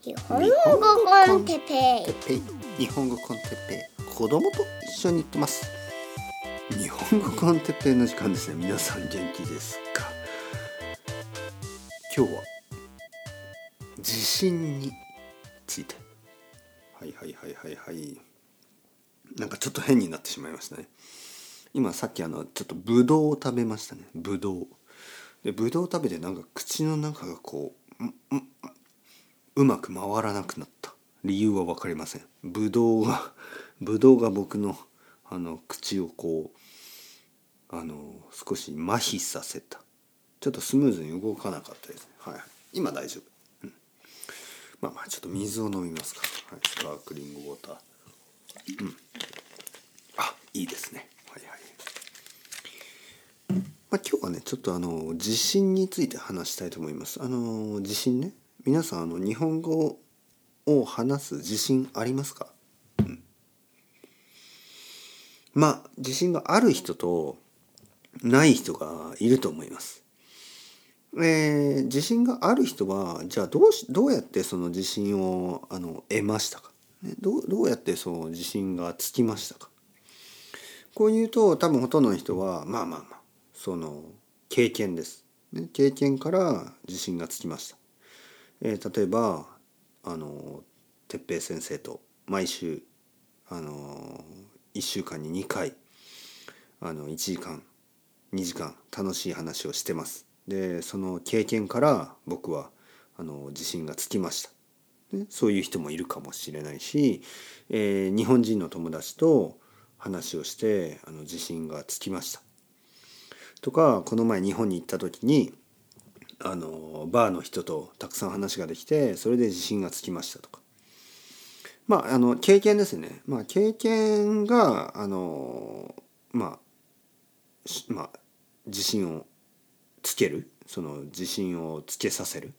日本語コンテペてっぺい日本語コンテペイ。子供と一緒に行ってます。日本語コンテペイの時間ですね。皆さん元気ですか？今日は地震について。はいはいはいはいはい。なんかちょっと変になってしまいましたね。今さっきあのちょっとブドウを食べましたね。ブドウでブドウを食べてなんか口の中がこうんんうまく回らなくなった。理由は分かりません。ブドウがブドウが僕のあの口をこうあの少し麻痺させた。ちょっとスムーズに動かなかったです。ねはい。今大丈夫、うん、まあまあちょっと水を飲みますか、はい、スパークリングウォーター。うん。あいいですね。はいはい。まあ、今日はねちょっとあの地震について話したいと思います。あの地震ね。皆さんあの日本語を話す自信ありますか、うん、まあ自信がある人とない人がいると思います。えー、自信がある人はじゃあどうしどうやってその自信をあの得ましたか、ね、どうどうやってその自信がつきましたか？こう言うと多分ほとんどの人はまあまあまあその経験です、ね、経験から自信がつきました。えー、例えばあの哲平先生と毎週あの1週間に2回あの1時間2時間楽しい話をしてます。でその経験から僕はあの自信がつきました。ね、そういう人もいるかもしれないし、えー、日本人の友達と話をしてあの自信がつきました。とかこの前日本に行った時にあのバーの人とたくさん話ができてそれで自信がつきましたとか。まああの経験ですね。まあ経験があのまあまあ自信をつける。その自信をつけさせる。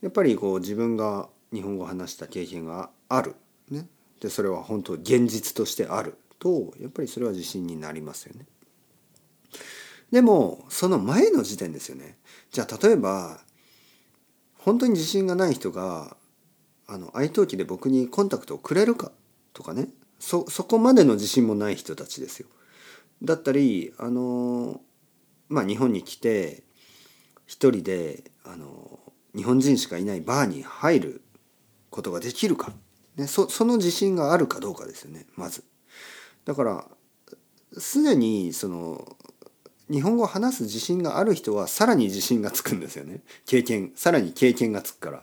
やっぱりこう自分が日本語を話した経験がある、ね、でそれは本当現実としてあるとやっぱりそれは自信になりますよね。でもその前の時点ですよね。じゃあ例えば本当に自信がない人があの愛登記で僕にコンタクトをくれるかとかねそそこまでの自信もない人たちですよ。だったりあのまあ日本に来て一人であの日本人しかいないバーに入ることができるか、ね、そその自信があるかどうかですよねまず。だからすでにその日本語を話す自信がある人はさらに自信がつくんですよね。経験。さらに経験がつくから。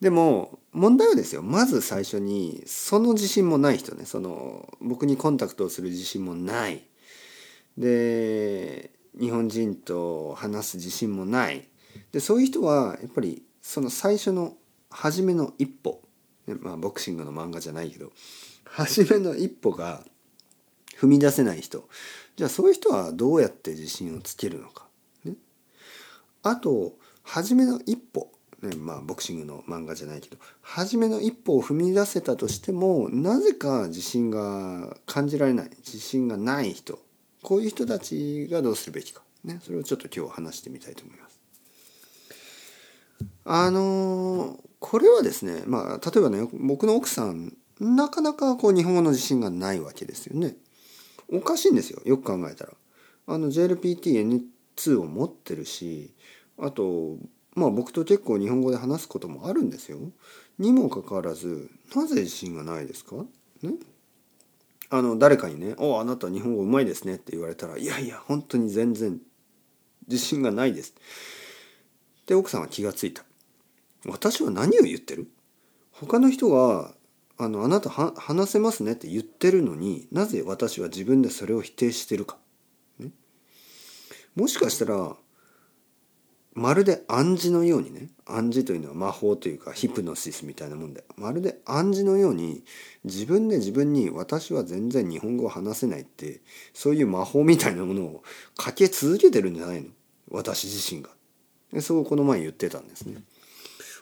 でも問題はですよ。まず最初にその自信もない人ね。その僕にコンタクトをする自信もない。で日本人と話す自信もない。でそういう人はやっぱりその最初の初めの一歩、ね、まあボクシングの漫画じゃないけど初めの一歩が踏み出せない人。じゃあそういう人はどうやって自信をつけるのか。ね、あと初めの一歩、ね、まあボクシングの漫画じゃないけど。初めの一歩を踏み出せたとしてもなぜか自信が感じられない。自信がない人。こういう人たちがどうするべきか、ね、それをちょっと今日話してみたいと思います。あのこれはですねまあ例えばね僕の奥さんなかなかこう日本語の自信がないわけですよね。おかしいんですよよく考えたら。あの JLPTN2 を持ってるしあとまあ僕と結構日本語で話すこともあるんですよ。にもかかわらずなぜ自信がないですか？ねあの誰かにね「おあなた日本語うまいですね」って言われたら「いやいや本当に全然自信がないです」で奥さんは気がついた。私は何を言ってる？他の人があのあなたは話せますねって言ってるのになぜ私は自分でそれを否定してるか、ね、もしかしたらまるで暗示のようにね暗示というのは魔法というかヒプノシスみたいなもんでまるで暗示のように自分で自分に私は全然日本語を話せないってそういう魔法みたいなものをかけ続けてるんじゃないの？私自身が。そうこの前言ってたんですね。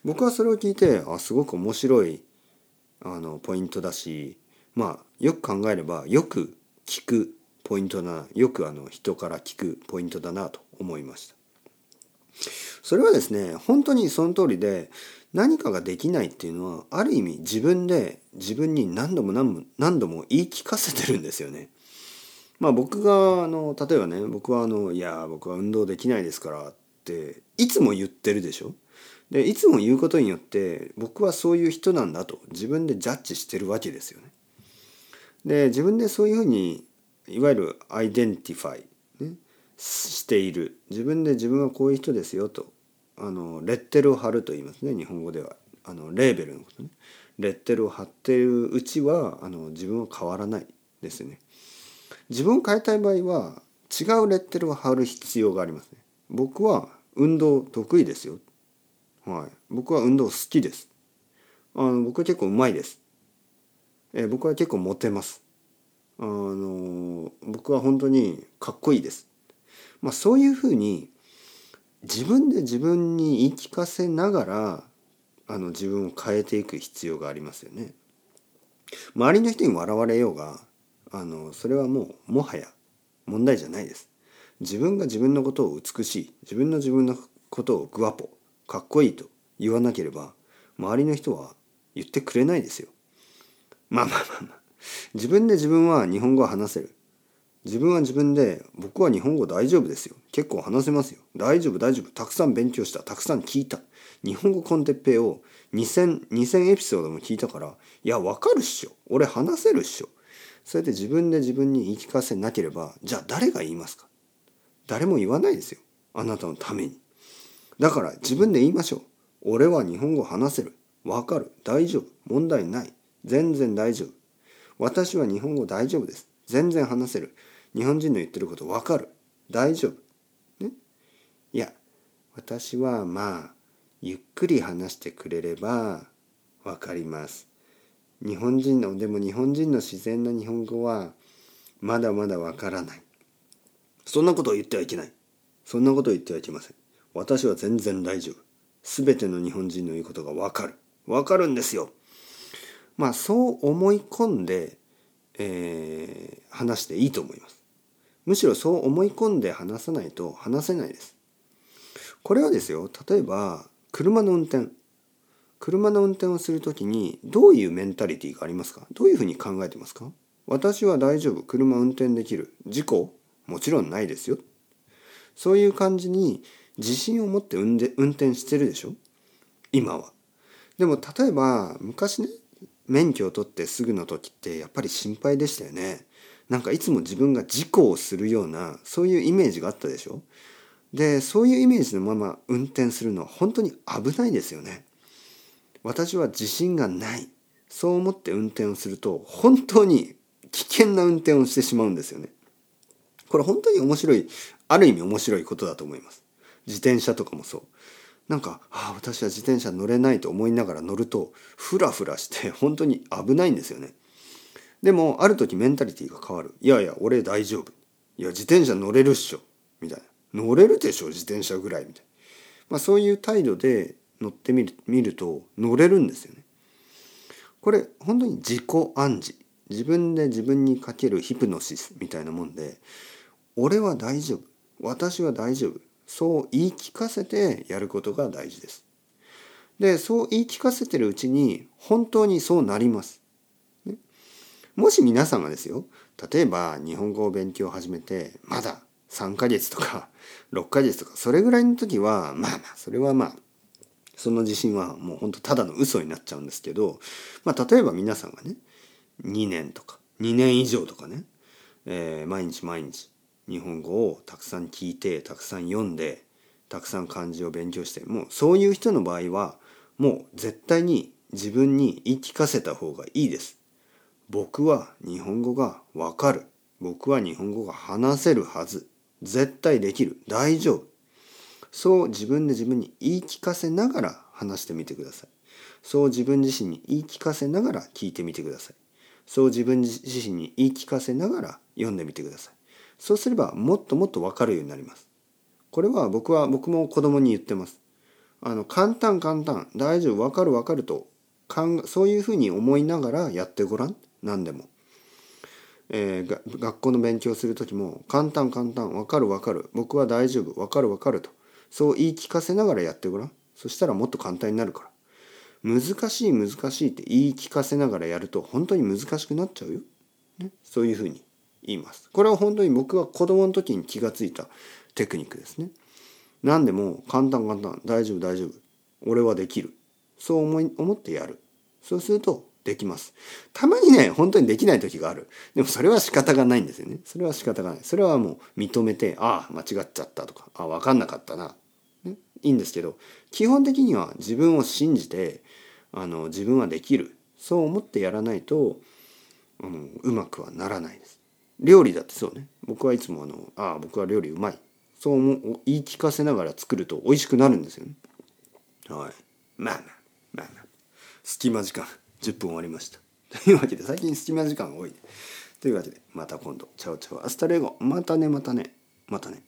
僕はそれを聞いてあすごく面白いあのポイントだしまあよく考えればよく聞くポイントだなよくあの人から聞くポイントだなと思いました。それはですね本当にその通りで何かができないっていうのはある意味自分で自分に何度も何度も何度も言い聞かせてるんですよね。まあ僕があの例えばね僕はあの「いや僕は運動できないですから」っていつも言ってるでしょ？でいつも言うことによって僕はそういう人なんだと自分でジャッジしてるわけですよね。で自分でそういうふうにいわゆる identify、ね、している。自分で自分はこういう人ですよとあのレッテルを貼ると言いますね日本語では。あのレーベルのことね。レッテルを貼っているうちはあの自分は変わらないですね。自分を変えたい場合は違うレッテルを貼る必要がありますね。僕は運動得意ですよ。はい、僕は運動好きです。あの僕は結構うまいです。え僕は結構モテます。あの僕は本当にかっこいいです。まあそういうふうに自分で自分に言い聞かせながらあの自分を変えていく必要がありますよね。周りの人に笑われようがあのそれはもうもはや問題じゃないです。自分が自分のことを美しい自分の自分のことをグワポかっこいいと言わなければ周りの人は言ってくれないですよ。まあまあまあまあ自分で自分は日本語を話せる。自分は自分で僕は日本語大丈夫ですよ。結構話せますよ。大丈夫大丈夫。たくさん勉強した。たくさん聞いた。日本語コンテッペイを 2000, 2000エピソードも聞いたからいやわかるっしょ。俺話せるっしょ。それで自分で自分に言い聞かせなければじゃあ誰が言いますか？誰も言わないですよ。あなたのために。だから自分で言いましょう。俺は日本語話せる。わかる。大丈夫。問題ない。全然大丈夫。私は日本語大丈夫です。全然話せる。日本人の言ってることわかる。大丈夫。ね？いや、私はまあ、ゆっくり話してくれればわかります。日本人の、でも日本人の自然な日本語はまだまだわからない。そんなことを言ってはいけない。そんなことを言ってはいけません。私は全然大丈夫。すべての日本人の言うことがわかる。わかるんですよ。まあそう思い込んで、えー、話していいと思います。むしろそう思い込んで話さないと話せないです。これはですよ、例えば車の運転。車の運転をするときにどういうメンタリティがありますか？どういうふうに考えてますか？私は大丈夫。車運転できる。事故？もちろんないですよ。そういう感じに自信を持って運転してるでしょ？今は。でも例えば昔ね免許を取ってすぐの時ってやっぱり心配でしたよね。なんかいつも自分が事故をするようなそういうイメージがあったでしょ？でそういうイメージのまま運転するのは本当に危ないですよね。私は自信がないそう思って運転をすると本当に危険な運転をしてしまうんですよね。これ本当に面白いある意味面白いことだと思います。自転車とかもそうなんか、ああ、私は自転車乗れないと思いながら乗ると、フラフラして 本当に危ないんですよね。でも、ある時メンタリティーが変わる。いやいや、俺大丈夫。いや、自転車乗れるっしょ。みたいな。乗れるでしょ、自転車ぐらい。みたいな。まあ、そういう態度で乗ってみる見ると、乗れるんですよね。これ、本当に自己暗示。自分で自分にかけるヒプノシスみたいなもんで、俺は大丈夫。私は大丈夫。そう言い聞かせてやることが大事です。でそう言い聞かせてるうちに本当にそうなります。ね、もし皆さんがですよ例えば日本語を勉強を始めてまだ3ヶ月とか 6ヶ月とかそれぐらいの時はまあまあそれはまあその自信はもう本当ただの嘘になっちゃうんですけど、まあ、例えば皆さんがね2年とか2年以上とかね、えー、毎日毎日日本語をたくさん聞いてたくさん読んでたくさん漢字を勉強してもうそういう人の場合はもう絶対に自分に言い聞かせた方がいいです。僕は日本語がわかる。僕は日本語が話せるはず。絶対できる。大丈夫。そう自分で自分に言い聞かせながら話してみてください。そう自分自身に言い聞かせながら聞いてみてください。そう自分自身に言い聞かせながら読んでみてください。そうすればもっともっと分かるようになります。これは僕は僕も子供に言ってます。あの簡単簡単。大丈夫分かる分かるとそういうふうに思いながらやってごらん。何でも。えー、学校の勉強する時も簡単簡単。分かる分かる。僕は大丈夫分かる分かると。そう言い聞かせながらやってごらん。そしたらもっと簡単になるから。難しい難しいって言い聞かせながらやると本当に難しくなっちゃうよ。ね、そういうふうに。言います。これは本当に僕は子供の時に気がついたテクニックですね。何でも簡単簡単大丈夫大丈夫俺はできる。そう思い思ってやる。そうするとできます。たまにね本当にできない時がある。でもそれは仕方がないんですよね。それは仕方がない。それはもう認めてああ間違っちゃったとかああ分かんなかったな、ね、いいんですけど基本的には自分を信じてあの自分はできる。そう思ってやらないとあのうまくはならないです。料理だってそうね。僕はいつもあの「ああ僕は料理うまい」そう言い聞かせながら作ると美味しくなるんですよね。はい。まあまあまあまあ。隙間時間10分終わりました。というわけで最近隙間時間が多い、というわけでまた今度。 Ciao ciao。 Hasta luego。またねまたね。またね。